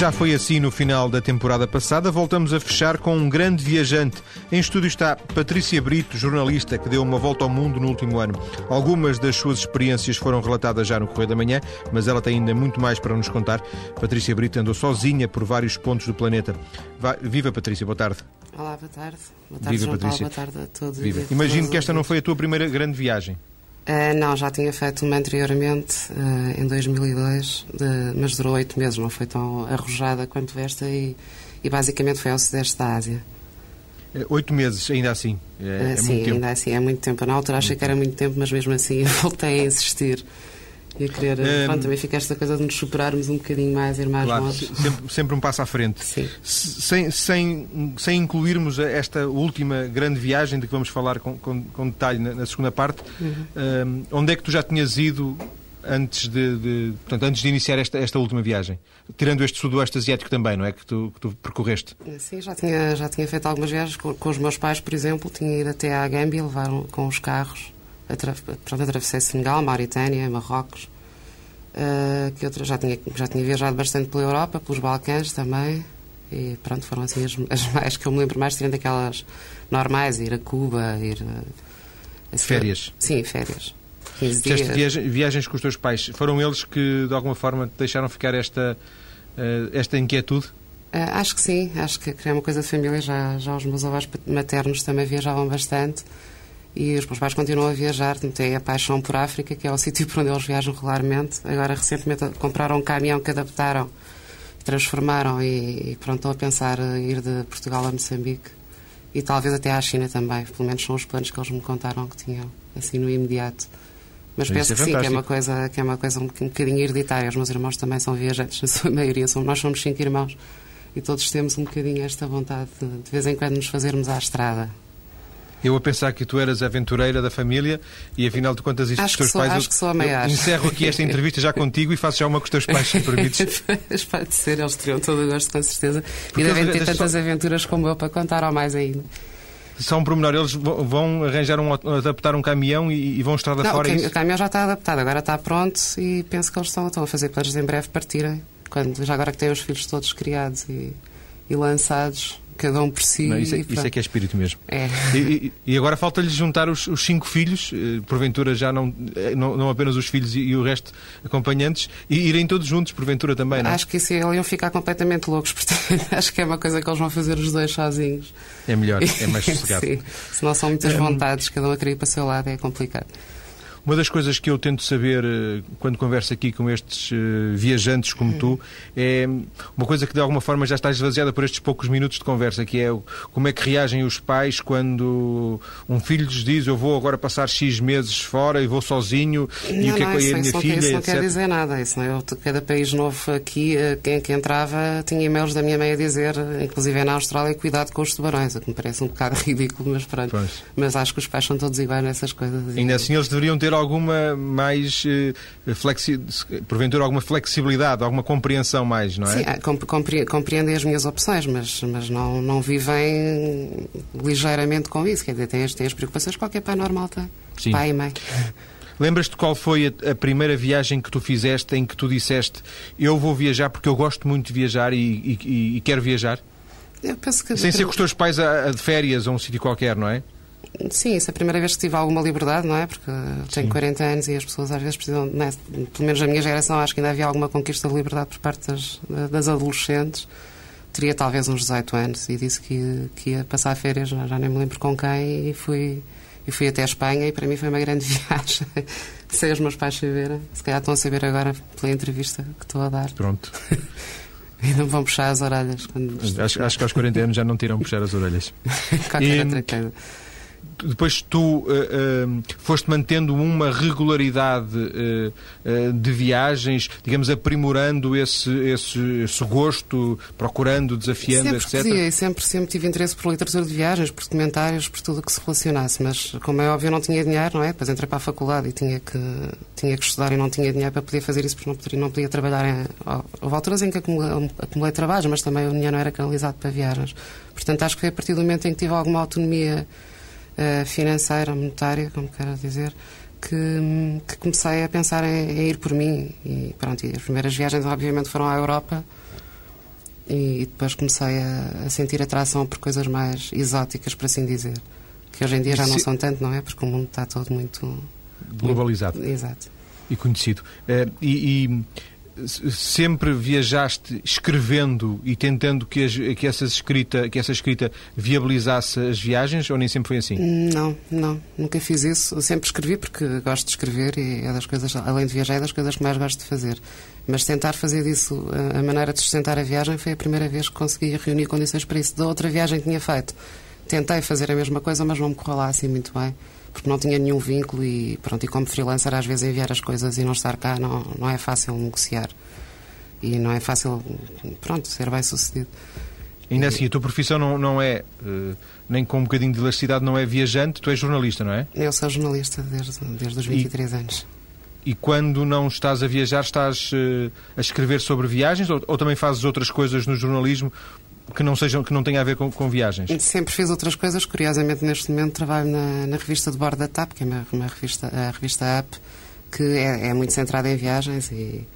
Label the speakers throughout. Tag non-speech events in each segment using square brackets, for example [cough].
Speaker 1: Já foi assim no final da temporada passada. Voltamos a fechar com um grande viajante. Em estúdio está Patrícia Brito, jornalista que deu uma volta ao mundo no último ano. Algumas das suas experiências foram relatadas já no Correio da Manhã, mas ela tem ainda muito mais para nos contar. Patrícia Brito andou sozinha por vários pontos do planeta. Viva Patrícia, boa tarde.
Speaker 2: Olá, boa tarde. Boa tarde, Viva, Patrícia. Paulo, boa tarde a todos.
Speaker 1: Imagino que esta não foi a tua primeira grande viagem.
Speaker 2: Uh, não, já tinha feito uma anteriormente, uh, em 2002, de, mas durou oito meses, não foi tão arrojada quanto esta e, e basicamente foi ao Sudeste da Ásia.
Speaker 1: Eh, oito meses, ainda assim?
Speaker 2: É, é sim, ainda assim, é muito tempo. Na altura achei que era muito tempo, mas mesmo assim [laughs] voltei a insistir e a querer. Um, pronto, também fica esta coisa de nos superarmos um bocadinho mais, ir mais
Speaker 1: claro, sempre, sempre, um passo à frente.
Speaker 2: Sim.
Speaker 1: Sem, sem, sem incluirmos esta última grande viagem de que vamos falar com, com, com detalhe na, na, segunda parte, uhum. um, onde é que tu já tinhas ido antes de, de, portanto, antes de iniciar esta, esta última viagem? Tirando este sudoeste asiático também, não é? Que tu, que tu percorreste.
Speaker 2: Sim, já tinha, já tinha feito algumas viagens com, com os meus pais, por exemplo. Tinha ido até à Gâmbia, levaram com os carros Pronto, atravessei Senegal, Mauritânia, Marrocos. Uh, que outra, já, tinha, já tinha viajado bastante pela Europa, pelos Balcãs também. E pronto, foram assim as, as [laughs] mais que eu me lembro mais, tirando aquelas normais, ir a Cuba, ir.
Speaker 1: A, férias?
Speaker 2: Sim, férias.
Speaker 1: 15 dias. Viagens, viagens com os teus pais, foram eles que de alguma forma te deixaram ficar esta, uh, esta inquietude?
Speaker 2: Uh, acho que sim, acho que é uma coisa de família. Já, já os meus avós maternos também viajavam bastante e os meus pais continuam a viajar, têm a paixão por África, que é o [laughs] sítio por onde eles viajam regularmente. Agora, recentemente, compraram um caminhão que adaptaram, transformaram e, e pronto, estão a pensar ir de Portugal a Moçambique e talvez até à China também. Pelo menos são os planos que eles me contaram que tinham, assim, no imediato. Mas penso é que sim, que é uma coisa, que é uma coisa um, bocadinho hereditária. Os meus irmãos também são viajantes, [laughs] na sua maioria. Nós somos cinco irmãos e todos temos um bocadinho esta vontade de, de vez em quando nos fazermos à estrada.
Speaker 1: Eu a pensar que tu eras aventureira da família e afinal de contas isto
Speaker 2: acho
Speaker 1: dos teus
Speaker 2: sou,
Speaker 1: pais.
Speaker 2: Acho eu, que sou a maior.
Speaker 1: encerro aqui esta entrevista já contigo e faço já uma com os teus pais, se permites. [laughs]
Speaker 2: Pode ser, eles teriam todo o gosto, com certeza. Porque e devem ter tantas só... aventuras como eu para contar ou mais ainda.
Speaker 1: Só um pormenor, eles vão arranjar um, adaptar um caminhão e, e vão estrada
Speaker 2: Não,
Speaker 1: fora.
Speaker 2: O,
Speaker 1: cam
Speaker 2: o caminhão já está adaptado, agora está pronto e penso que eles estão, estão a fazer planos em breve partirem. Quando, já agora que têm os filhos todos criados e, e lançados cada um por si.
Speaker 1: Não, isso, é, isso, é, que é espírito mesmo.
Speaker 2: É.
Speaker 1: E, e, agora falta-lhes juntar os, os, cinco filhos, eh, porventura já não, eh, não, não apenas os filhos e, e, o resto acompanhantes, e irem todos juntos, porventura também, não
Speaker 2: é? Acho que isso iam ficar completamente loucos, [laughs] portanto, acho que é uma coisa que eles vão fazer os dois sozinhos.
Speaker 1: É melhor, [laughs] é mais sossegado.
Speaker 2: Sim, se não são muitas vontades, cada um a querer ir para o seu lado, é complicado.
Speaker 1: Uma das coisas que eu tento saber eh, quando converso aqui com estes eh, viajantes como tu é uma coisa que de alguma forma já está esvaziada por estes poucos minutos de conversa, que é como é que reagem os pais quando um filho lhes diz eu vou agora passar X meses fora e vou sozinho
Speaker 2: não,
Speaker 1: e o que é
Speaker 2: que
Speaker 1: é a minha filha,
Speaker 2: Isso
Speaker 1: não
Speaker 2: quer dizer nada. Isso não é? Eu, cada país novo aqui, eh, quem que entrava tinha e-mails da minha mãe a dizer, inclusive na Austrália, cuidado com os tubarões, o que me parece um bocado [laughs] ridículo, mas pronto. Pois. Mas acho que os pais são todos iguais nessas coisas.
Speaker 1: Ainda assim eles deveriam ter alguma mais eh, flexi... porventura alguma flexibilidade, alguma compreensão mais, não é?
Speaker 2: Sim, compre compreendem as minhas opções, mas, mas não, não vivem ligeiramente com isso. Quer dizer, têm as, têm as preocupações que qualquer pai normal tem. Sim. Pai e mãe. [laughs]
Speaker 1: Lembras-te qual foi a, a, primeira viagem que tu fizeste em que tu disseste eu vou viajar porque eu gosto muito de viajar e, e, e quero viajar?
Speaker 2: Eu penso que...
Speaker 1: Sem ser com os teus pais a, a de férias a um sítio qualquer, não é?
Speaker 2: Sim, isso é a primeira vez que tive alguma liberdade, não é? Porque tenho Sim. 40 anos e as pessoas às vezes precisam, pelo menos na minha geração, acho que ainda havia alguma conquista de liberdade por parte das, das adolescentes. Teria talvez uns 18 anos e disse que, que ia passar férias, já, nem me lembro com quem, e fui, e fui até a Espanha e para mim foi uma grande [laughs] viagem. Sei os meus pais saberem, se calhar estão a saber agora pela entrevista que estou a dar.
Speaker 1: Pronto. [laughs]
Speaker 2: e não vão puxar as orelhas.
Speaker 1: Acho, acho, que aos 40 anos já não tiram puxar as orelhas. [laughs]
Speaker 2: Qualquer e, outra coisa
Speaker 1: depois tu uh, uh, foste mantendo uma regularidade uh, de viagens, digamos, aprimorando esse, esse, esse gosto, procurando, desafiando,
Speaker 2: sempre etc. Podia, sempre, sempre tive interesse por literatura de viagens, por documentários, por tudo o que se relacionasse, mas como é óbvio eu não tinha dinheiro, não é? Depois entrei para a faculdade e tinha que, tinha que estudar e não tinha dinheiro para poder fazer isso porque não podia, não podia trabalhar. Em, houve alturas em que acumulei, acumulei trabalhos, mas também o dinheiro não era canalizado para viagens. Portanto, acho que foi a partir do momento em que tive alguma autonomia financeira, monetária, como quero dizer, que, que comecei a pensar em, em, ir por mim. E pronto, e as primeiras viagens, obviamente, foram à Europa. e, depois comecei a, a, sentir atração por coisas mais exóticas, por assim dizer. Que hoje em dia já não são tanto, não é? Porque o mundo está todo muito.
Speaker 1: globalizado.
Speaker 2: Muito, exato.
Speaker 1: E conhecido. Uh, e, e sempre viajaste escrevendo e tentando que, as, que, essa escrita, que essa escrita viabilizasse as viagens ou nem sempre foi assim?
Speaker 2: Não, não, nunca fiz isso. Eu sempre escrevi porque gosto de escrever e é das coisas, além de viajar, é das coisas que mais gosto de fazer. Mas tentar fazer disso a maneira de sustentar a viagem foi a primeira vez que consegui reunir condições para isso. Da outra viagem que tinha feito, tentei fazer a mesma coisa, mas não me correu lá assim muito bem porque não tinha nenhum vínculo e pronto, e como freelancer às vezes enviar as coisas e não estar cá não, não é fácil negociar e não é fácil, pronto, ser bem sucedido.
Speaker 1: Ainda assim, a tua profissão não, não é, uh, nem com um bocadinho de elasticidade, não é viajante, tu és jornalista, não é?
Speaker 2: Eu sou jornalista desde, desde os 23
Speaker 1: e,
Speaker 2: anos.
Speaker 1: E quando não estás a viajar, estás uh, a escrever sobre viagens ou, ou, também fazes outras coisas no jornalismo que não, sejam, que não tenham a ver com, com viagens?
Speaker 2: Sempre fiz outras coisas. Curiosamente, neste momento trabalho na, na revista de bordo da TAP, que é uma, uma revista, a revista Up, que é, é, muito centrada em viagens e,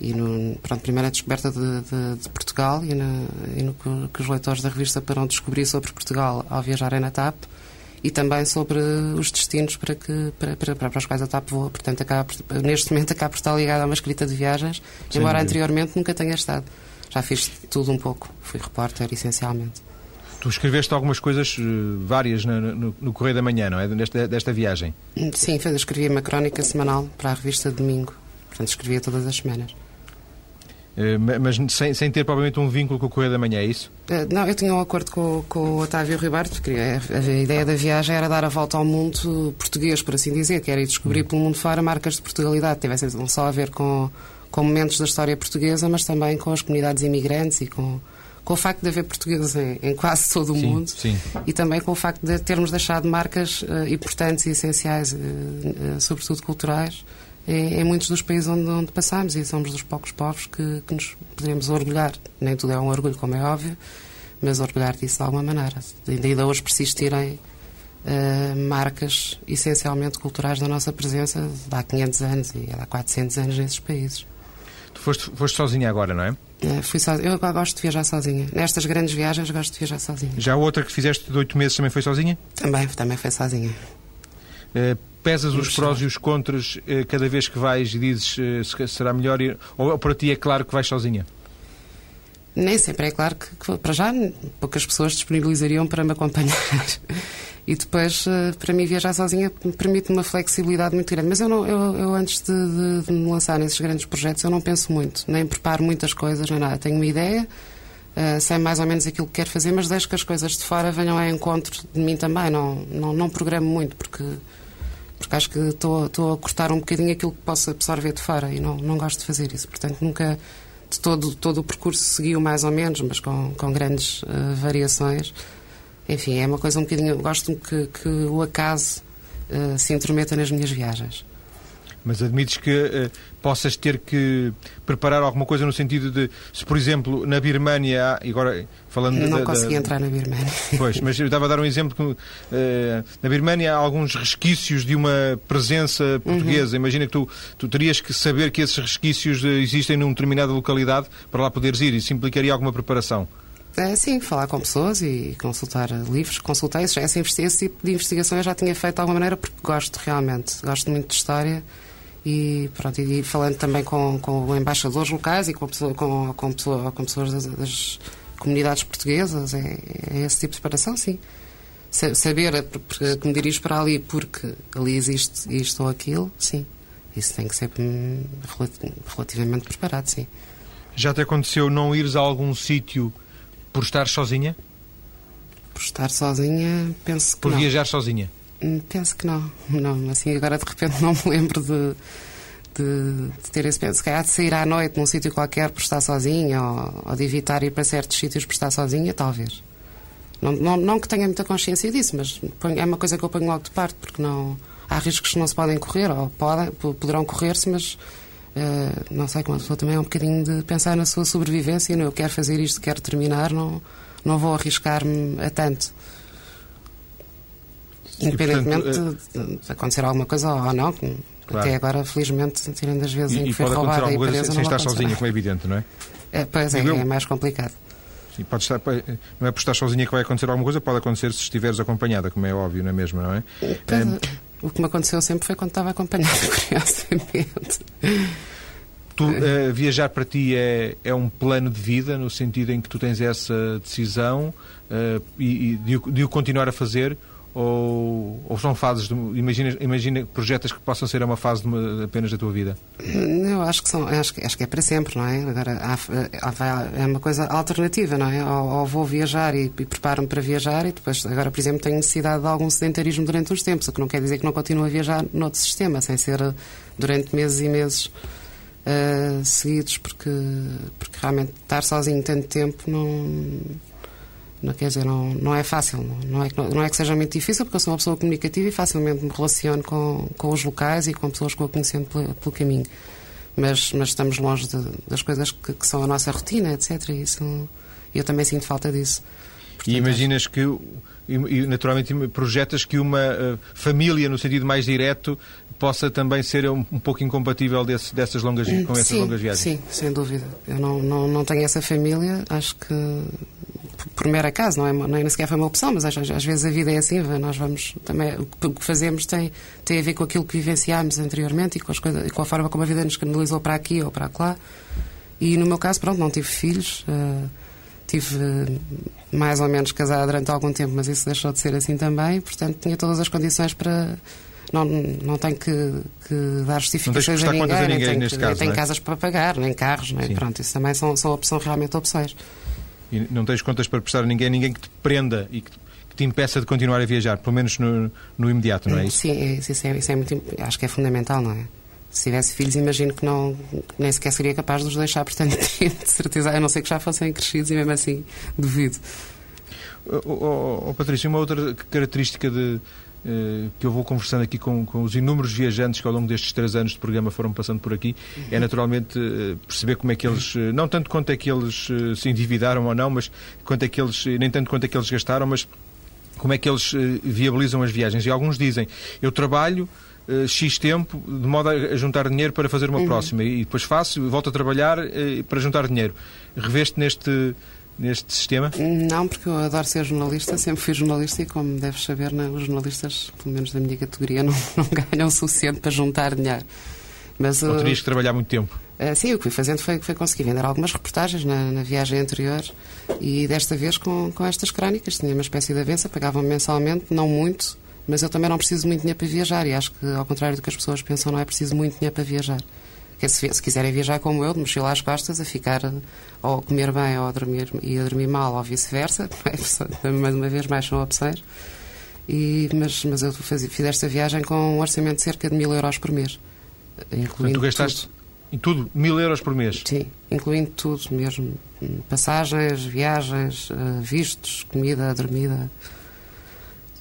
Speaker 2: e no, pronto, primeiro a descoberta de, de, de Portugal e, na, e no que, que, os leitores da revista poderão descobrir sobre Portugal ao viajarem na TAP e também sobre os destinos para, que, para, para, para os quais a TAP voa. Portanto, acaba, neste momento acaba por estar ligada a uma escrita de viagens, embora anteriormente nunca tenha estado já fiz tudo um pouco. Fui repórter, essencialmente.
Speaker 1: Tu escreveste algumas coisas, eh, várias, no, no, no Correio da Manhã, não é? Desta, desta viagem.
Speaker 2: Sim, escrevia uma crónica semanal para a revista Domingo. Portanto, escrevia todas as semanas.
Speaker 1: Eh, mas sem, sem ter provavelmente um vínculo com o Correio da Manhã, é isso?
Speaker 2: Eh, não, eu tinha um acordo com, com o Otávio Ribeiro, porque a, a, ideia da viagem era dar a volta ao mundo português, por assim dizer, que era ir descobrir hum. pelo mundo fora marcas de Portugalidade, tivessem não só a ver com com momentos da história portuguesa, mas também com as comunidades imigrantes e com, com o facto de haver portugueses em, em quase todo o
Speaker 1: sim,
Speaker 2: mundo
Speaker 1: sim.
Speaker 2: e também com o facto de termos deixado marcas uh, importantes e essenciais, uh, uh, sobretudo culturais, em, em, muitos dos países onde, onde passamos e somos dos poucos povos que, que nos poderemos orgulhar. Nem tudo é um orgulho, como é óbvio, mas orgulhar disso de alguma maneira. Ainda hoje persistirem marcas essencialmente culturais da nossa presença de há 500 anos e há 400 anos nesses países.
Speaker 1: Foste, foste sozinha agora, não é?
Speaker 2: é fui so... Eu gosto de viajar sozinha. Nestas grandes viagens gosto de viajar sozinha.
Speaker 1: Já a outra que fizeste de oito meses também foi sozinha?
Speaker 2: Também, também foi sozinha.
Speaker 1: Uh, pesas os prós e os contras uh, cada vez que vais e dizes uh, será melhor ir, ou para ti é claro que vais sozinha?
Speaker 2: Nem sempre é claro que, que para já poucas pessoas disponibilizariam para me acompanhar. E depois, eh, para mim, viajar sozinha permite uma flexibilidade muito grande. Mas eu, não, eu, eu antes de, de, de, me lançar nesses grandes projetos, eu não penso muito, nem preparo muitas coisas, nem nada. Tenho uma ideia, uh, sei mais ou menos aquilo que quero fazer, mas deixo que as coisas de fora venham ao encontro de mim também. Não, não, não programo muito, porque, porque acho que estou, a cortar um bocadinho aquilo que posso absorver de fora e não, não gosto de fazer isso. Portanto, nunca. De todo, todo o percurso seguiu mais ou menos, mas com, com grandes uh, variações enfim, é uma coisa um bocadinho. Gosto que, que o acaso uh, se intrometa nas minhas viagens.
Speaker 1: Mas admites que uh, possas ter que preparar alguma coisa no sentido de, se por exemplo na Birmânia, há, agora falando
Speaker 2: Não
Speaker 1: da,
Speaker 2: consegui da... entrar na Birmânia.
Speaker 1: Pois, mas eu estava a dar um exemplo que uh, na Birmânia há alguns resquícios de uma presença portuguesa. Uhum. Imagina que tu, tu terias que saber que esses resquícios existem numa determinada localidade para lá poderes ir. Isso implicaria alguma preparação.
Speaker 2: É, sim, falar com pessoas e consultar livros. Consultei esse, esse tipo de investigação eu já tinha feito de alguma maneira porque gosto realmente, gosto muito de história e, pronto, e falando também com, com embaixadores locais e com, pessoa, com, com, pessoa, com pessoas das, das, comunidades portuguesas, é, é, esse tipo de preparação, sim. Saber que me dirijo para ali porque ali existe isto ou aquilo, sim. Isso tem que ser hum, relativamente preparado, sim.
Speaker 1: Já te aconteceu não ires a algum sítio por estar sozinha?
Speaker 2: Por estar sozinha, penso que
Speaker 1: Por
Speaker 2: não.
Speaker 1: viajar sozinha?
Speaker 2: Hum, penso que não. Não, assim, agora de repente não me lembro de, de, de ter esse penso. Se calhar de sair à noite num sítio qualquer por estar sozinha ou, ou, de evitar ir para certos sítios por estar sozinha, talvez. Não, não, não que tenha muita consciência disso, mas é uma coisa que eu ponho logo de parte, porque não, há riscos que não se podem correr, ou podem, poderão correr-se, mas Uh, não sei, como a pessoa também é um bocadinho de pensar na sua sobrevivência, não, eu quero fazer isto, quero terminar, não, não vou arriscar-me a tanto. Independentemente portanto, de, de, acontecer alguma coisa ou não, claro. até agora, felizmente, tirando as vezes
Speaker 1: e,
Speaker 2: em que
Speaker 1: foi
Speaker 2: roubada a
Speaker 1: empresa. Sem, sem estar sozinha, como é evidente, não é?
Speaker 2: é pois é, é mais complicado.
Speaker 1: Sim, pode estar, não é por estar sozinha que vai acontecer alguma coisa, pode acontecer se estiveres acompanhada, como é óbvio, não é mesmo, não é?
Speaker 2: O que me aconteceu sempre foi quando estava acompanhada, [laughs] curiosamente.
Speaker 1: Tu, uh, viajar para ti é, é um plano de vida, no sentido em que tu tens essa decisão uh, e, e de, de, o continuar a fazer, ou, ou são fases, de, imagina, imagina projetos que possam ser uma fase uma, apenas da tua vida?
Speaker 2: Eu acho que, são, acho, acho que é para sempre, não é? Agora, há, há, é uma coisa alternativa, não é? Ou, ou vou viajar e, e preparo-me para viajar e depois, agora, por exemplo, tenho necessidade de algum sedentarismo durante uns tempos, o que não quer dizer que não continuo a viajar noutro sistema, sem ser durante meses e meses uh, seguidos, porque, porque realmente estar sozinho tanto tempo não. Quer dizer, não, não é fácil, não é, não é que seja muito difícil, porque eu sou uma pessoa comunicativa e facilmente me relaciono com, com os locais e com pessoas que vou conhecendo pelo, pelo caminho. Mas, mas estamos longe de, das coisas que, que, são a nossa rotina, etc. E isso, eu também sinto falta disso.
Speaker 1: Portanto, e imaginas que e, naturalmente projetas que uma uh, família, no sentido mais direto, possa também ser um, um pouco incompatível desse, dessas longas, com essas
Speaker 2: sim,
Speaker 1: longas viagens.
Speaker 2: Sim, sem dúvida. Eu não, não, não tenho essa família, acho que por mero acaso, não é, não é nem sequer foi uma opção, mas às, às, vezes a vida é assim, nós vamos também, o que fazemos tem, tem a ver com aquilo que vivenciámos anteriormente e com, as coisas, com a forma como a vida nos canalizou para aqui ou para lá. E no meu caso, pronto, não tive filhos, uh, tive uh, mais ou menos casada durante algum tempo, mas isso deixou de ser assim também, portanto tinha todas as condições para não, não tenho que, que dar justificações
Speaker 1: a
Speaker 2: ninguém,
Speaker 1: a ninguém
Speaker 2: nem
Speaker 1: neste caso,
Speaker 2: nem
Speaker 1: é?
Speaker 2: casas para pagar, nem carros, nem, pronto, isso também são, são, são realmente opções.
Speaker 1: E não tens contas para prestar a ninguém, ninguém que te prenda e que, que te impeça de continuar a viajar, pelo menos no, no imediato, não é isso?
Speaker 2: Sim, é, isso, é, isso é muito, acho que é fundamental, não é? Se tivesse filhos, imagino que não, nem sequer seria capaz de os deixar por tanto tempo, [laughs] de certeza, a não ser que já fossem crescidos e mesmo assim duvido.
Speaker 1: Oh, oh, oh, Patrícia, uma outra característica de, que eu vou conversando aqui com, com, os inúmeros viajantes que ao longo destes três anos de programa foram passando por aqui, é naturalmente eh, perceber como é que eles, eh, não tanto quanto é que eles se endividaram ou não, mas quanto é que eles, nem tanto quanto é que eles gastaram, mas como é que eles viabilizam as viagens. E alguns dizem, eu trabalho X tempo de modo a juntar dinheiro para fazer uma uhum. próxima e depois faço, volto a trabalhar para juntar dinheiro. Reveste neste neste sistema?
Speaker 2: Não, porque eu adoro ser jornalista, sempre fui jornalista e, como deves saber, não, os jornalistas, pelo menos da minha categoria, [laughs] não, não ganham o suficiente para juntar dinheiro.
Speaker 1: Mas, não terias que trabalhar muito tempo?
Speaker 2: Uh, sim, o que fui fazendo foi, foi conseguir vender algumas reportagens na, na, viagem anterior e desta vez com, com estas crónicas. Tinha uma espécie de avença, pagavam mensalmente, não muito, mas eu também não preciso muito dinheiro para viajar e acho que, ao contrário do que as pessoas pensam, não é preciso muito dinheiro para viajar que se, se, quiserem viajar como eu, de mochila às costas, a ficar ou a comer bem ou a dormir, e a dormir mal ou vice-versa, [laughs] é? mais uma vez mais são opções. E, mas, mas eu fiz, fiz esta viagem com um orçamento de cerca de mil euros por mês.
Speaker 1: Incluindo tu gastaste tudo. em tudo mil euros por mês?
Speaker 2: Sim, incluindo tudo mesmo. Passagens, viagens, eh, vistos, comida, dormida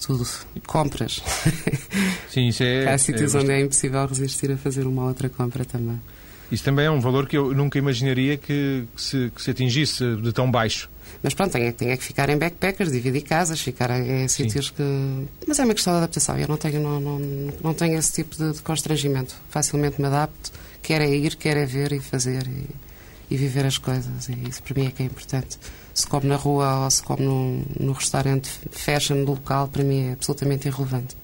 Speaker 2: tudo. Compras.
Speaker 1: Sim, isso é.
Speaker 2: Há sítios é onde é impossível resistir a fazer uma outra compra também.
Speaker 1: Isso também é um valor que eu nunca imaginaria que, que, se, que se, atingisse de tão baixo.
Speaker 2: Mas pronto, tem, tem é que ficar em backpackers, dividir casas, ficar em, em sítios que. Mas é uma questão de adaptação. Eu não tenho, não, não, não tenho esse tipo de, de constrangimento. Facilmente me adapto, quer é ir, quer é ver e fazer e, e viver as coisas. E isso para mim é que é importante se come na rua ou se come no, no restaurante fashion do local, para mim é absolutamente irrelevante.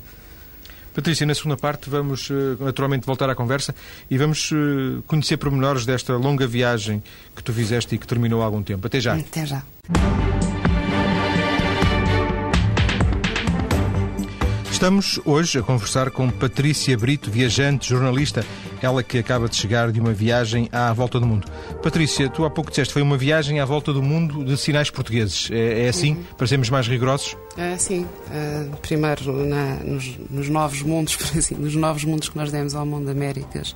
Speaker 1: Patrícia, na segunda parte vamos eh, naturalmente voltar à conversa e vamos eh, conhecer pormenores desta longa viagem que tu fizeste e que terminou há algum tempo. Até já.
Speaker 2: Até já.
Speaker 1: Estamos hoje a conversar com Patrícia Brito, viajante, jornalista, ela que acaba de chegar de uma viagem à volta do mundo. Patrícia, tu há pouco disseste foi uma viagem à volta do mundo de sinais portugueses. É, é assim? Uhum. Para sermos mais rigorosos?
Speaker 2: É, sim. Uh, primeiro, na, nos, nos, novos mundos, [laughs] por assim, nos novos mundos que nós demos ao mundo Américas,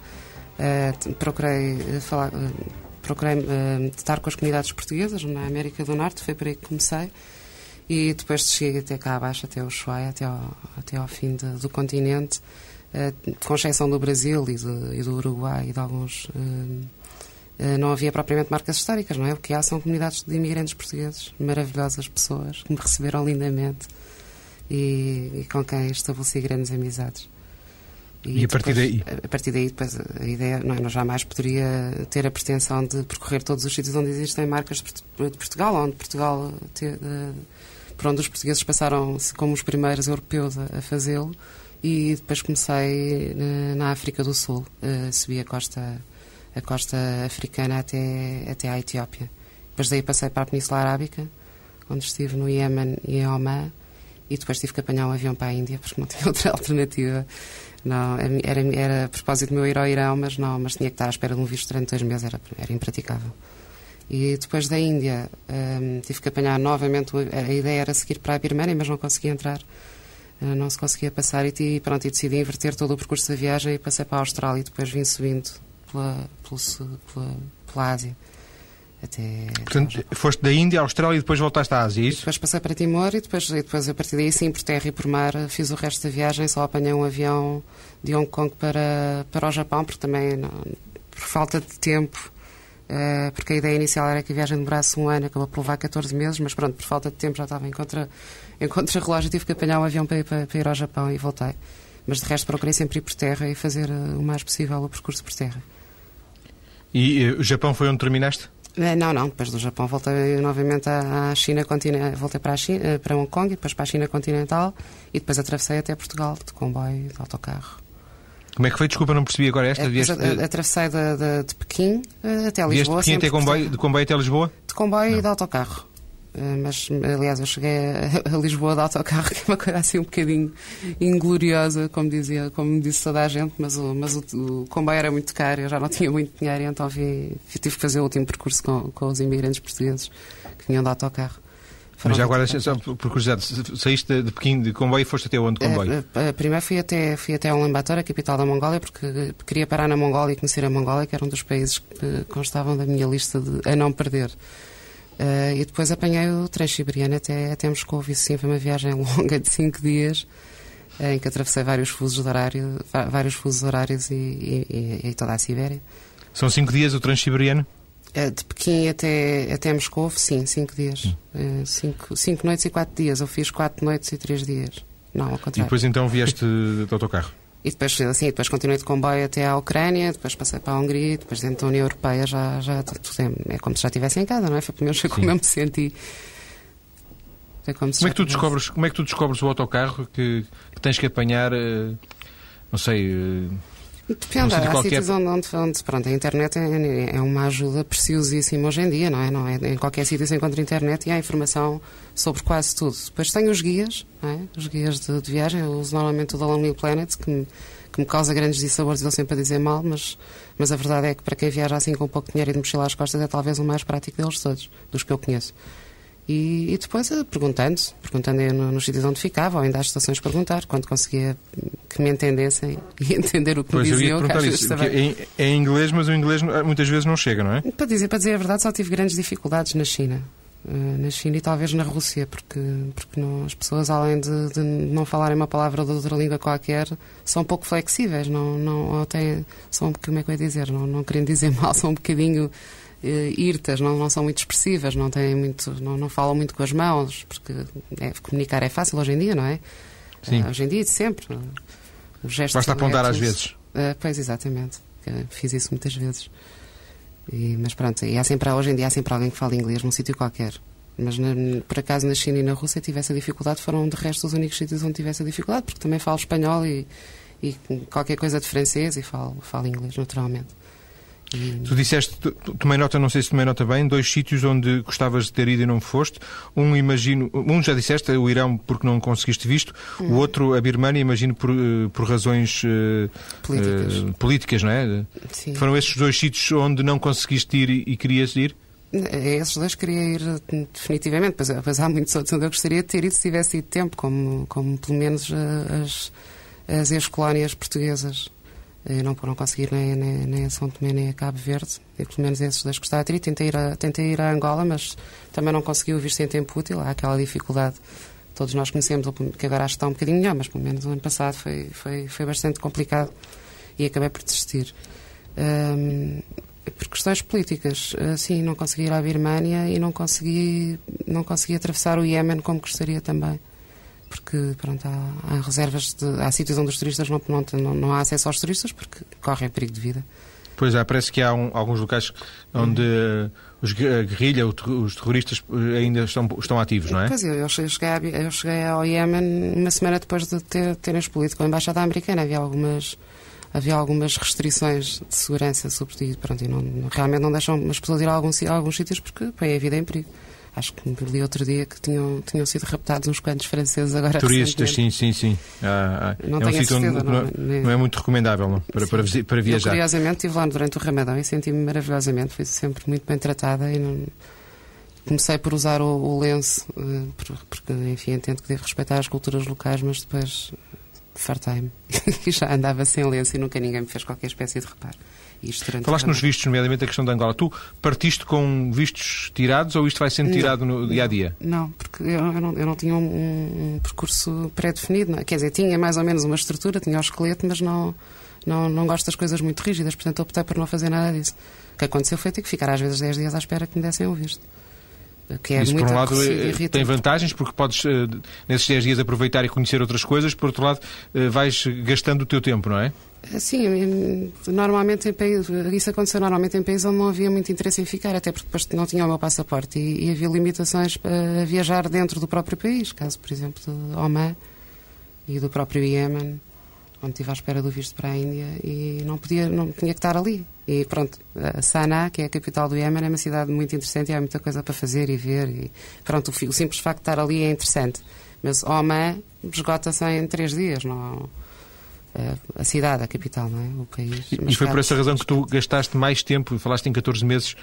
Speaker 2: uh, procurei uh, falar. procurei estar com as comunidades portuguesas na América do Norte, foi por aí que comecei e depois desci até cá abaixo, até o Ushuaia, até ao, até ao fim de, do continente, com exceção do Brasil e do, e do Uruguai e de alguns. Uh, uh, não havia propriamente marcas históricas, não é? O que há são comunidades de imigrantes portugueses, maravilhosas pessoas, que me receberam lindamente e, e com quem estabeleci grandes amizades.
Speaker 1: E, e a partir
Speaker 2: depois,
Speaker 1: daí?
Speaker 2: A partir daí, depois, a ideia, não, eu jamais poderia ter a pretensão de percorrer todos os sítios onde existem marcas de Portugal, onde Portugal, te, por onde os portugueses passaram como os primeiros europeus a, a fazê-lo. E depois comecei na, na África do Sul, uh, subi a costa, a costa africana até, até à Etiópia. Depois daí passei para a Península Arábica, onde estive no Iémen e em Oman, e depois tive que apanhar um avião para a Índia, porque não [laughs] tinha outra alternativa. Não, era, era a propósito meu ir ao Irão, mas não, mas tinha que estar à espera de um visto durante dois meses, era, era impraticável. E depois da Índia um, tive que apanhar novamente, a ideia era seguir para a Birmania, mas não consegui entrar, não se conseguia passar e, pronto, e decidi inverter todo o percurso da viagem e passei para a Austrália e depois vim subindo pela, pela, pela, pela Ásia. Até,
Speaker 1: Portanto, até foste da Índia à Austrália e depois voltaste à Ásia, é isso?
Speaker 2: depois passei para Timor e depois, e depois a partir daí sim, por terra e por mar, fiz o resto da viagem, só apanhei um avião de Hong Kong para, para o Japão, porque também, não, por falta de tempo, uh, porque a ideia inicial era que a viagem demorasse um ano, acabou por levar 14 meses, mas pronto, por falta de tempo já estava em contra, em contra relógio, tive que apanhar um avião para ir, para, para ir ao Japão e voltei. Mas de resto procurei sempre ir por terra e fazer uh, o mais possível o percurso por terra.
Speaker 1: E uh, o Japão foi onde terminaste?
Speaker 2: Eh, não, não, depois do Japão voltei novamente à China continental, voltei para, a China, eh, para Hong Kong e depois para a China continental e depois atravessei até Portugal de comboio, de autocarro.
Speaker 1: Como é que foi? Desculpa, não percebi agora esta.
Speaker 2: Vieste... Atravessei de, de, de, Pequim até Lisboa.
Speaker 1: De Pequim até comboio, de comboio até Lisboa?
Speaker 2: De comboio não. e de autocarro. Eh, mas, aliás, eu cheguei a, Lisboa de autocarro, [laughs] que é uma coisa assim um bocadinho ingloriosa, como, dizia, como disse toda a gente, mas, o, mas o, o comboio era muito caro, eu já não [laughs] tinha muito dinheiro, então vi, tive que fazer o último percurso com, com os imigrantes portugueses que vinham de autocarro.
Speaker 1: Mas já agora, só por curiosidade, saíste de Pequim de comboio e foste até onde comboio?
Speaker 2: Uh, uh, primeiro fui até, fui até Ulaanbaatar, a capital da Mongólia, porque queria parar na Mongólia e conhecer a Mongólia, que era um dos países que constavam da minha lista de, a não perder. Uh, e depois apanhei o Transiberiano até, até Moscou. Isso sim foi uma viagem [laughs] longa de 5 dias, uh, em que atravessei vários fusos horários, vários fusos horários e, e, e, toda a Sibéria.
Speaker 1: São 5 dias o Transiberiano?
Speaker 2: Uh, de Pequim até, até Moscou, sim, 5 dias. 5 cinco noites e 4 dias. Eu fiz 4 noites e 3 dias. Não, ao contrário.
Speaker 1: E depois então vieste de autocarro?
Speaker 2: E depois, assim, depois continuei de comboio até à Ucrânia, depois passei para a Hungria, depois dentro da União Europeia já, já é como se já estivesse em casa, não é? Foi pelo menos como eu me senti.
Speaker 1: É como, como, é que tu descobres, como é que tu descobres o autocarro que, que tens que apanhar, eh, não sei...
Speaker 2: Depende, há qualquer... sítios onde, onde, onde, pronto, a internet é, é, uma ajuda preciosíssima hoje em dia, não é? Não é? Em qualquer sítio se encontra internet e há informação sobre quase tudo. Depois tem os guias, é? os guias de, de, viagem, eu uso normalmente o da Lonely Planet, que me, que me causa grandes dissabores e dou sempre a dizer mal, mas, mas a verdade é que para quem viaja assim com pouco dinheiro e de mochila às costas é talvez o mais prático deles todos, dos que eu conheço. E, e depois eh, perguntando, perguntando no, nos sítios onde ficava, ou ainda às estações perguntar, quando conseguia que me entendessem e [laughs] entender o que
Speaker 1: pois
Speaker 2: me diziam.
Speaker 1: Eu ia isso, é, é em inglês, mas o inglês muitas vezes não chega, não é?
Speaker 2: Para dizer, para dizer a verdade, só tive grandes dificuldades na China. Uh, na China e talvez na Rússia, porque, porque não, as pessoas, além de, de, não falarem uma palavra de outra língua qualquer, são um pouco flexíveis, não, não, ou têm, são, como é que eu ia dizer, não, não querendo dizer [laughs] mal, são um bocadinho uh, irtas, não, não são muito expressivas, não, têm muito, não, não falam muito com as mãos, porque é, comunicar é fácil hoje em dia, não é?
Speaker 1: Sim.
Speaker 2: Uh, hoje em dia, sempre. Os gestos
Speaker 1: Basta apontar às vezes.
Speaker 2: Uh, pois, exatamente. Fiz isso muitas vezes. E, mas pronto, e há sempre, hoje em dia há sempre alguém que fala inglês num sítio qualquer. Mas na, por acaso na China e na Rússia tivesse a dificuldade, foram de resto os únicos sítios onde tivesse a dificuldade, porque também falo espanhol e, e qualquer coisa de francês e falo, falo inglês naturalmente.
Speaker 1: Tu disseste, tomei nota, não sei se tomei nota bem, dois sítios onde gostavas de ter ido e não foste. Um, imagino, um já disseste, o Irão, porque não conseguiste visto. Hum. O outro, a Birmania, imagino, por, eh, por razões uh,
Speaker 2: políticas. Uh,
Speaker 1: políticas, não é? Sim. Foram esses dois sítios onde não conseguiste ir e, e querias ir?
Speaker 2: É, esses dois queria ir definitivamente, pois, pois há muitos outros onde eu gostaria de ter ido se tivesse ido tempo, como, como pelo menos as, as ex-colónias portuguesas. Eu não, não conseguir nem, nem, nem a São Tomé nem a Cabo Verde. E pelo menos esses dois gostava de ter ido. Tentei ir, a, tentei ir a Angola, mas também não consegui ouvir sem tempo útil. Há aquela dificuldade. Todos nós conhecemos, que agora acho que está um bocadinho melhor, mas pelo menos o ano passado foi, foi, foi bastante complicado e acabei por desistir. Um, por questões políticas, sim, não consegui ir à Birmânia e não consegui, não consegui atravessar o Iémen como gostaria também porque pronto, há, há reservas, de, há sítios onde os turistas não, não, não há acesso aos turistas porque correm perigo de vida.
Speaker 1: Pois é, parece que há um, alguns locais onde os, a guerrilha, os terroristas eh, ainda estão, estão ativos, não é?
Speaker 2: Pois é, eu cheguei, a, eu cheguei ao Iémen uma semana depois de ter, terem explodido com a Embaixada Americana. Havia algumas, havia algumas restrições de segurança, sobretudo, pronto, e não, realmente não deixam as pessoas ir a alguns, a alguns sítios porque põem a vida em perigo. Acho que me li outro dia que tinham, tinham sido raptados uns quantos franceses agora.
Speaker 1: Turistas, sim, sim, sim. Ah, ah.
Speaker 2: Não é um sítio onde
Speaker 1: não, não, não, é muito recomendável não, para, para, para, viajar.
Speaker 2: Eu, curiosamente, estive lá durante o Ramadão e senti-me maravilhosamente. Fui sempre muito bem tratada e não... comecei por usar o, o lenço, eh, porque, enfim, entendo que devo respeitar as culturas locais, mas depois fartei-me [laughs] e já andava sem lenço e nunca ninguém me fez qualquer espécie de reparo.
Speaker 1: Falaste nos vistos, nomeadamente a questão da Angola. Tu partiste com vistos tirados ou isto vai sendo tirado não, no dia a dia?
Speaker 2: Não, porque eu, não, eu não, tinha um, um percurso pré-definido. É? Quer dizer, tinha mais ou menos uma estrutura, tinha o esqueleto, mas não, não, não gosto das coisas muito rígidas, portanto optei por não fazer nada disso. O que aconteceu foi ter que ficar às vezes 10 dias à espera que me dessem o visto.
Speaker 1: Que é Isso, por um lado, é, tem vantagens, porque podes, eh, nesses 10 dias, aproveitar e conhecer outras coisas, por outro lado, eh, vais gastando o teu tempo, não é?
Speaker 2: Sim, normalmente em países, isso aconteceu normalmente em países onde não havia muito interesse em ficar, até porque depois não tinha o meu passaporte e, e havia limitações para viajar dentro do próprio país, caso, por exemplo, de Oman e do próprio Iémen, onde estive à espera do visto para a Índia e não podia, não tinha que estar ali. E pronto, a Sanaa, que é a capital do Iémen, é uma cidade muito interessante e há muita coisa para fazer e ver. E pronto, o, o simples facto de estar ali é interessante. Mas Oman esgota-se em três dias, não a cidade, a capital, não é? O país.
Speaker 1: E, e foi por essa razão que tu gastaste mais tempo, falaste em 14 meses,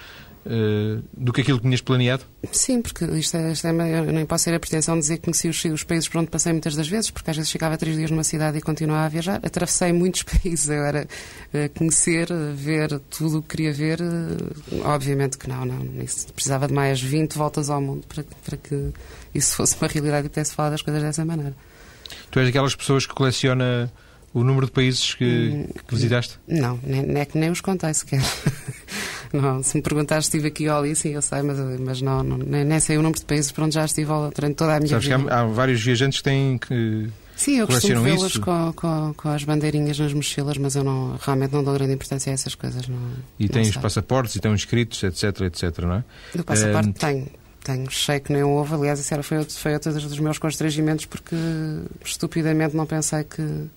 Speaker 1: uh, do que aquilo que tinhas planeado?
Speaker 2: Sim, porque isto é, isto é, eu nem posso ter a pretensão de dizer que conheci os, os, países por onde passei muitas das vezes, porque às vezes ficava três dias numa cidade e continuava a viajar. Atravessei muitos [laughs] países, eu era uh, conhecer, ver tudo o que queria ver. Uh, obviamente que não, não. Isso precisava de mais 20 voltas ao mundo para, para que isso fosse uma realidade e pudesse falar das coisas dessa maneira.
Speaker 1: Tu és daquelas pessoas que coleciona o número de países que, que visitaste?
Speaker 2: Não, nem, nem, nem os contei sequer. [laughs] não, se me perguntares se estive aqui ou ali, sim, eu sei, mas, mas não, não nem, nem, sei o número de países por onde já estive durante toda a minha
Speaker 1: Sabes
Speaker 2: vida.
Speaker 1: Que há, há, vários viajantes que têm que.
Speaker 2: Sim, eu costumo vê-los com, com, com, as bandeirinhas nas mochilas, mas eu não, realmente não dou grande importância a essas coisas. Não,
Speaker 1: e têm os passaportes e estão inscritos, etc, etc, não é?
Speaker 2: O passaporte é... tenho. Tenho, sei que nem houve. Aliás, isso era, foi, outro, foi outro dos meus constrangimentos, porque estupidamente não pensei que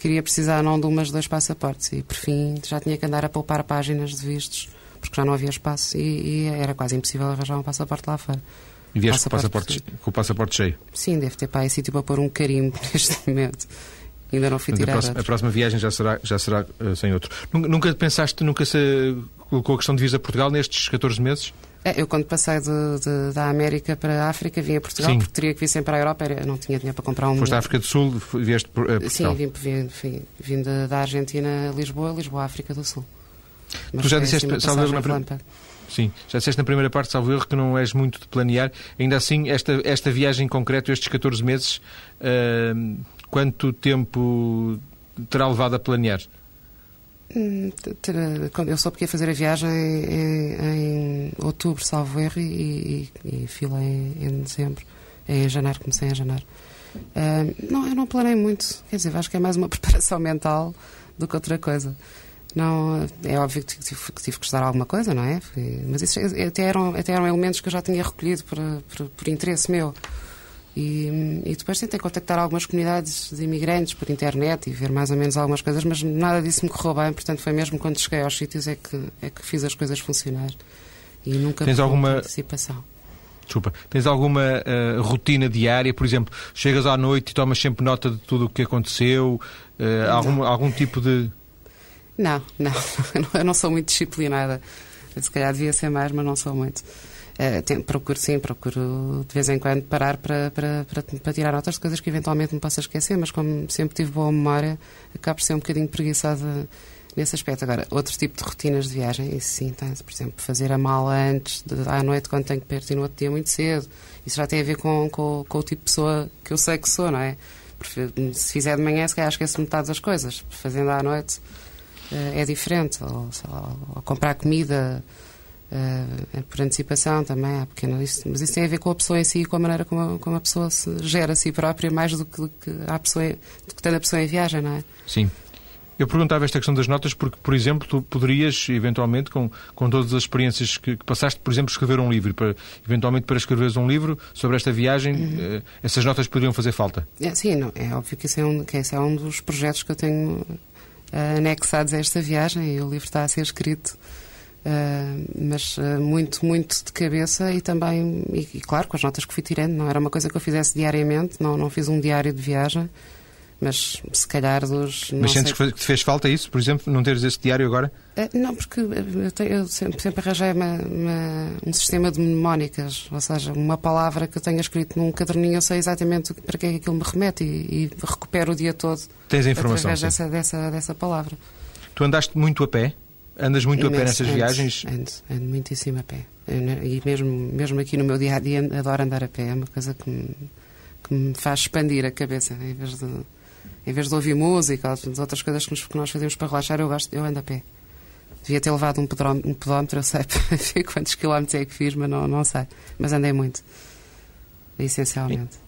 Speaker 2: queria precisar não de umas dois passaportes e por fim já tinha que andar a poupar páginas de vistos porque já não havia espaço e, e era quase impossível arranjar um passaporte lá fora.
Speaker 1: E vieste com, passaporte, com o passaporte cheio?
Speaker 2: Sim, deve ter para aí sítio para pôr um carimbo [laughs] neste momento. Ainda não fui tirar.
Speaker 1: A próxima, a próxima, viagem já será, já será uh, sem outro. Nunca, nunca pensaste, nunca se colocou a questão de vir a Portugal nestes 14 meses?
Speaker 2: É, eu, quando passei de, de, da América para a África, vim a Portugal, Sim. porque teria que vir sempre para a Europa, eu não tinha dinheiro para comprar um.
Speaker 1: Foste à África do Sul, vieste a Portugal?
Speaker 2: Sim, vim, vim, vim, vim da Argentina a Lisboa, Lisboa, África do Sul.
Speaker 1: Mas tu já disseste, assim, salvo na primeira. Sim, já disseste na primeira parte, salvo erro, que não és muito de planear. Ainda assim, esta, esta viagem em concreto, estes 14 meses, uh, quanto tempo terá levado a planear?
Speaker 2: Hum, eu soube que ia fazer a viagem em, em outubro, salvo erro, e, e, e em, em dezembro. É em janeiro, comecei em janeiro. Uh, não, eu não planei muito. Quer dizer, acho que é mais uma [laughs] preparação mental do que outra coisa. Não, é óbvio que tive, que tive que estudar alguma coisa, não é? Mas isso até eram, até eram elementos que eu já tinha recolhido por, por, por interesse meu. E, e, depois tentei contactar algumas comunidades de imigrantes por internet e ver mais ou menos algumas coisas, mas nada disso me correu bem, portanto foi mesmo quando cheguei aos sítios é que, é que fiz as coisas funcionar. E nunca
Speaker 1: Tens alguma
Speaker 2: antecipação.
Speaker 1: Desculpa, tens alguma uh, rotina diária? Por exemplo, chegas à noite e tomas sempre nota de tudo o que aconteceu? Uh, algum, algum tipo de.
Speaker 2: Não, não, [laughs] eu não sou muito disciplinada. Se calhar devia ser mais, mas não sou muito. Tem, procuro sim, procuro de vez em quando parar para, para, para, para, tirar notas de coisas que eventualmente me possa esquecer, mas como sempre tive boa memória, acabo por ser um bocadinho preguiçosa nesse aspecto. Agora, outro tipo de rotinas de viagem, isso sim, tem, por exemplo, fazer a mala antes, de, à noite, quando tenho que partir no outro dia muito cedo. Isso já tem a ver com, com, com o tipo de pessoa que eu sei que sou, não é? Se fizer de manhã, se calhar esqueço metade das coisas. Fazendo à noite uh, é diferente. Ou, ou, ou comprar comida uh, por antecipação também, há pequena, isso, mas isso tem a ver com a pessoa em si e com a maneira como a, como a pessoa se gera a si própria, mais do que, do que a pessoa, do que tendo a pessoa em viagem, não é?
Speaker 1: Sim. Eu perguntava esta questão das notas porque, por exemplo, tu poderias, eventualmente, com, com todas as experiências que, que passaste, por exemplo, escrever um livro. Para, eventualmente, para escreveres um livro sobre esta viagem, uhum. uh, essas notas poderiam fazer falta?
Speaker 2: É, sim, não, é óbvio que esse é, um, que esse é um dos projetos que eu tenho uh, anexados a esta viagem e o livro está a ser escrito. Uh, mas uh, muito, muito de cabeça e também, e, e, claro, com as notas que fui tirando, não era uma coisa que eu fizesse diariamente, não, não fiz um diário de viagem, mas se calhar dos.
Speaker 1: Mas sentes sei... que te fez falta isso, por exemplo, não teres esse diário agora?
Speaker 2: Uh, não, porque eu, tenho, eu sempre, sempre, arranjei uma, uma, um sistema de mnemónicas, ou seja, uma palavra que eu tenha escrito num caderninho, eu sei exatamente para que é que aquilo me remete e, e recupero o dia todo
Speaker 1: Tens a informação,
Speaker 2: através dessa, dessa, dessa palavra.
Speaker 1: Tu andaste muito a pé? Andas muito Imenso, a pé nessas
Speaker 2: ando,
Speaker 1: viagens?
Speaker 2: Ando, ando muitíssimo a pé. E mesmo, mesmo aqui no meu dia a dia adoro andar a pé. É uma coisa que me, que me faz expandir a cabeça em vez de em vez de ouvir música ou de outras coisas que, nos, que nós fazemos para relaxar, eu, gosto, eu ando a pé. Devia ter levado um pedómetro, um pedómetro eu [laughs] sei quantos quilómetros é que fiz, mas não, não sei. Mas andei muito, essencialmente.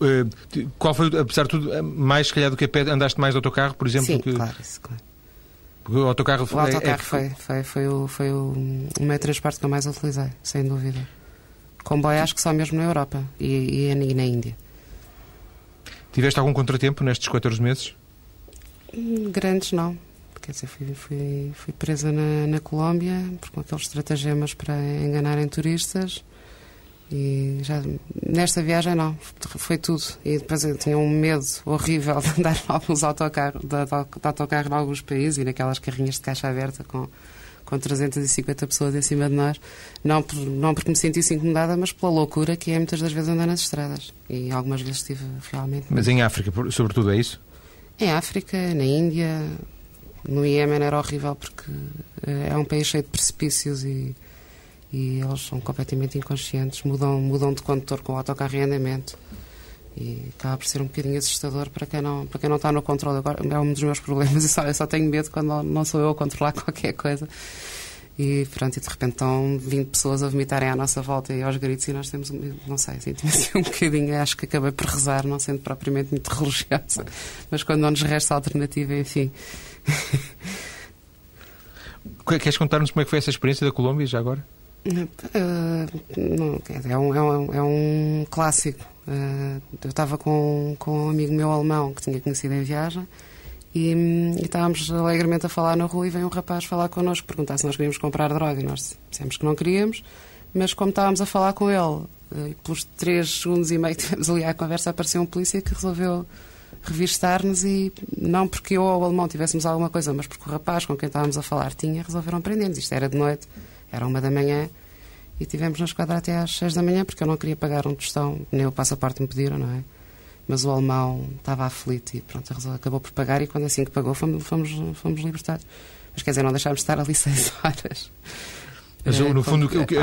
Speaker 1: Eh, qual foi, apesar de tudo, eh, mais se calhar do que a pé, andaste mais de autocarro, por exemplo?
Speaker 2: Sim,
Speaker 1: que...
Speaker 2: claro, isso, claro.
Speaker 1: Porque o autocarro,
Speaker 2: o autocarro é, é... foi, foi, foi, o, foi o, o meio de transporte que eu mais utilizei, sem dúvida. Comboio acho que só mesmo na Europa e, e na Índia.
Speaker 1: Tiveste algum contratempo nestes 14 meses?
Speaker 2: Hum, grandes não. Quer dizer, fui, fui, fui presa na, na Colômbia com aqueles estratagemas para enganarem turistas. E já nesta viagem não, foi tudo. E depois eu tinha um medo horrível de andar em alguns autocarros, de, de autocarro em alguns países e naquelas carrinhas de caixa aberta com, com 350 pessoas em cima de nós. Não, por, não porque me sentisse incomodada, mas pela loucura que é muitas das vezes andar nas estradas. E algumas vezes estive realmente.
Speaker 1: Mas em África, sobretudo, é isso?
Speaker 2: Em África, na Índia, no Iémen era horrível porque eh, é um país cheio de precipícios e e eles são completamente inconscientes, mudam, mudam de condutor com o autocarro em andamento. E acaba por ser um bocadinho assustador para quem não, para quem não está no controle. Agora, é um dos meus problemas. [laughs] Eu só, eu só tenho medo quando não sou eu a controlar [laughs] qualquer coisa. E pronto, e de repente estão 20 pessoas a vomitarem à nossa volta e aos gritos e nós temos, não sei, senti assim um bocadinho, acho que acabei por rezar, não sendo propriamente muito religiosa, mas quando não nos resta alternativa, enfim. [laughs]
Speaker 1: Queres contar-nos como é que foi essa experiência da Colômbia já agora?
Speaker 2: É, um, é, um, é um clássico. Uh, eu estava com, com um amigo meu alemão que tinha conhecido em viagem e, e, estávamos alegremente a falar na rua e veio um rapaz falar connosco, perguntar se nós queríamos comprar droga. E nós dissemos que não queríamos, mas como estávamos a falar com ele, uh, pelos três segundos e meio que tivemos ali à conversa, apareceu um polícia que resolveu revistar-nos e não porque eu ou o alemão tivéssemos alguma coisa, mas porque o rapaz com quem estávamos a falar tinha, resolveram prender-nos. Isto era de noite. Era uma da manhã e tivemos na esquadra até às seis da manhã porque eu não queria pagar um tostão, nem o passaporte me pediram, não é? Mas o alemão estava aflito e pronto, acabou por pagar e quando assim que pagou fomos, fomos, fomos libertados. Mas quer dizer, não deixámos de estar ali [laughs] seis horas.
Speaker 1: Mas, no fundo, que, é,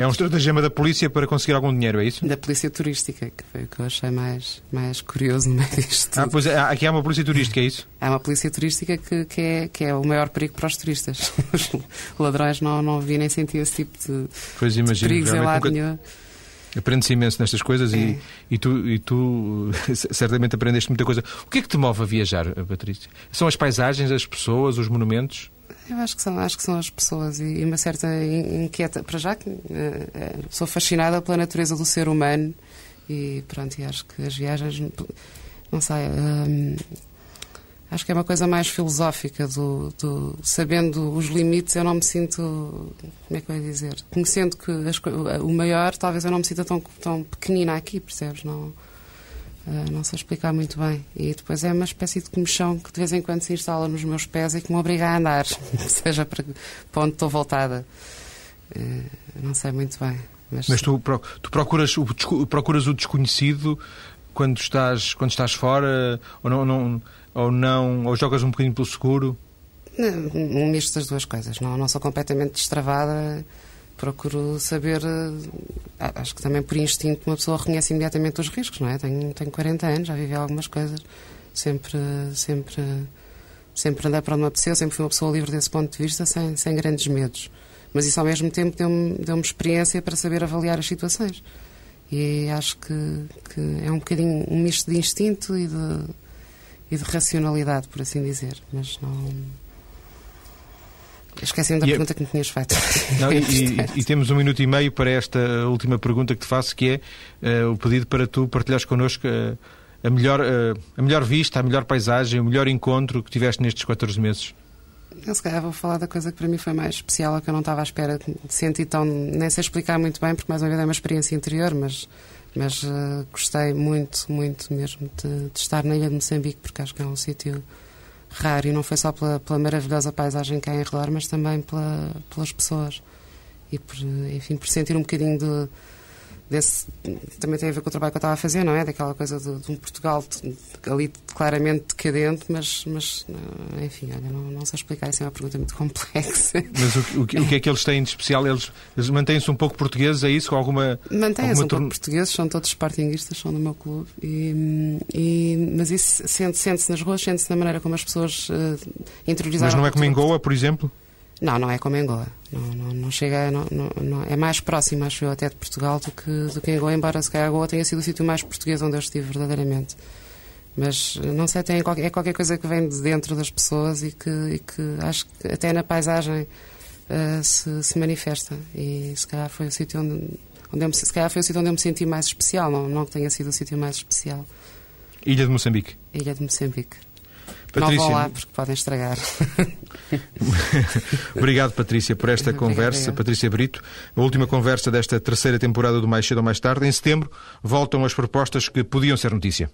Speaker 1: é um estratagema da polícia para conseguir algum dinheiro, é isso?
Speaker 2: Da polícia turística, que foi o que eu achei mais, mais curioso no meio disto.
Speaker 1: Ah, pois é, aqui há uma polícia turística, é isso?
Speaker 2: Há uma polícia turística que, que, é, que é o maior perigo para os turistas. [laughs] Os ladrões não, não vi nem senti esse tipo de,
Speaker 1: pois imagino, de
Speaker 2: perigos em lado nenhum.
Speaker 1: Aprende-se imenso nestas coisas é. e, e, tu, e tu [laughs] certamente aprendeste muita coisa. O que é que te move a viajar, Patrícia? São as paisagens, as pessoas, os monumentos?
Speaker 2: Eu acho que são, acho que são as pessoas e, uma certa inquieta. Para já que uh, sou fascinada pela natureza do ser humano e pronto, e acho que as viagens, não sei, um, acho que é uma coisa mais filosófica do, do, sabendo os limites eu não me sinto como é que eu ia dizer conhecendo que as, o maior talvez eu não me sinta tão, tão pequenina aqui percebes não Uh, não sei explicar muito bem. E depois é uma espécie de comichão que de vez em quando se instala nos meus pés e que me obriga a andar, [laughs] seja para, para onde estou voltada. Uh, não sei muito bem.
Speaker 1: Mas, mas tu, tu procuras, o, procuras o desconhecido quando estás, quando estás fora ou não, não, ou não, ou jogas um bocadinho pelo seguro?
Speaker 2: Um misto das duas coisas. Não, não sou completamente destravada procuro saber. Eh, acho que também por instinto uma pessoa reconhece imediatamente os riscos, não é? Tenho, tenho 40 anos, já vivi algumas coisas, sempre, sempre, sempre andei para onde me apeteceu, sempre fui uma pessoa livre desse ponto de vista, sem, sem grandes medos. mas isso ao mesmo tempo deu-me deu experiência para saber avaliar as situações. E acho que, que é um bocadinho um misto de instinto e de, e de racionalidade, por assim dizer. Mas não. Esqueci-me da e pergunta que me tinhas feito. [laughs]
Speaker 1: Não, [laughs] e, e, e, temos um minuto e meio para esta última pergunta que te faço, que é uh, o pedido para tu partilhares connosco uh, a, melhor, uh, a melhor vista, a melhor paisagem, o melhor encontro que tiveste nestes 14 meses.
Speaker 2: Eu se calhar vou falar da coisa que para mim foi mais especial, que eu não estava à espera de sentir tão. nem sei explicar muito bem, porque mais uma vez é uma experiência interior, mas, mas gostei muito, muito mesmo de, de, estar na ilha de Moçambique, porque acho que é um sítio raro e não foi só pela, pela maravilhosa paisagem que há em redor, mas também pela, pelas pessoas. E por, enfim, por sentir um bocadinho de desse, também tem a ver com o trabalho que eu estava a fazer, não é? Daquela coisa de, de um Portugal ali claramente decadente, mas, mas enfim, olha, não, não sei explicar, isso é uma pergunta muito complexa.
Speaker 1: Mas o, o, o que é que eles têm de especial? Eles, eles mantêm-se um pouco portugueses, é isso? Com alguma.
Speaker 2: Mantêm-se um pouco portugueses, são todos sportinguistas, são do meu clube, e, e mas isso sente-se sente nas ruas, sente-se na maneira como as pessoas uh, interiorizaram.
Speaker 1: Mas não é como em Goa, por exemplo?
Speaker 2: Não, não é como Angola. Não, não, não chega. Não, não, é mais próximo, acho eu, até de Portugal do que, do que Angola, embora se calhar Angola tenha sido o sítio mais português onde eu estive verdadeiramente. Mas não sei, tem é qualquer coisa que vem de dentro das pessoas e que, e que acho que até na paisagem uh, se, se manifesta. E se calhar foi o sítio onde, onde eu me, se calhar foi o sítio onde eu me senti mais especial, não, não que tenha sido o sítio mais especial.
Speaker 1: Ilha de Moçambique.
Speaker 2: Ilha de Moçambique. Patrícia... Não vão lá porque podem estragar. [laughs]
Speaker 1: Obrigado, Patrícia, por esta conversa. Obrigado. Patrícia Brito, a última conversa desta terceira temporada do Mais Cedo ou Mais Tarde. Em setembro voltam as propostas que podiam ser notícia.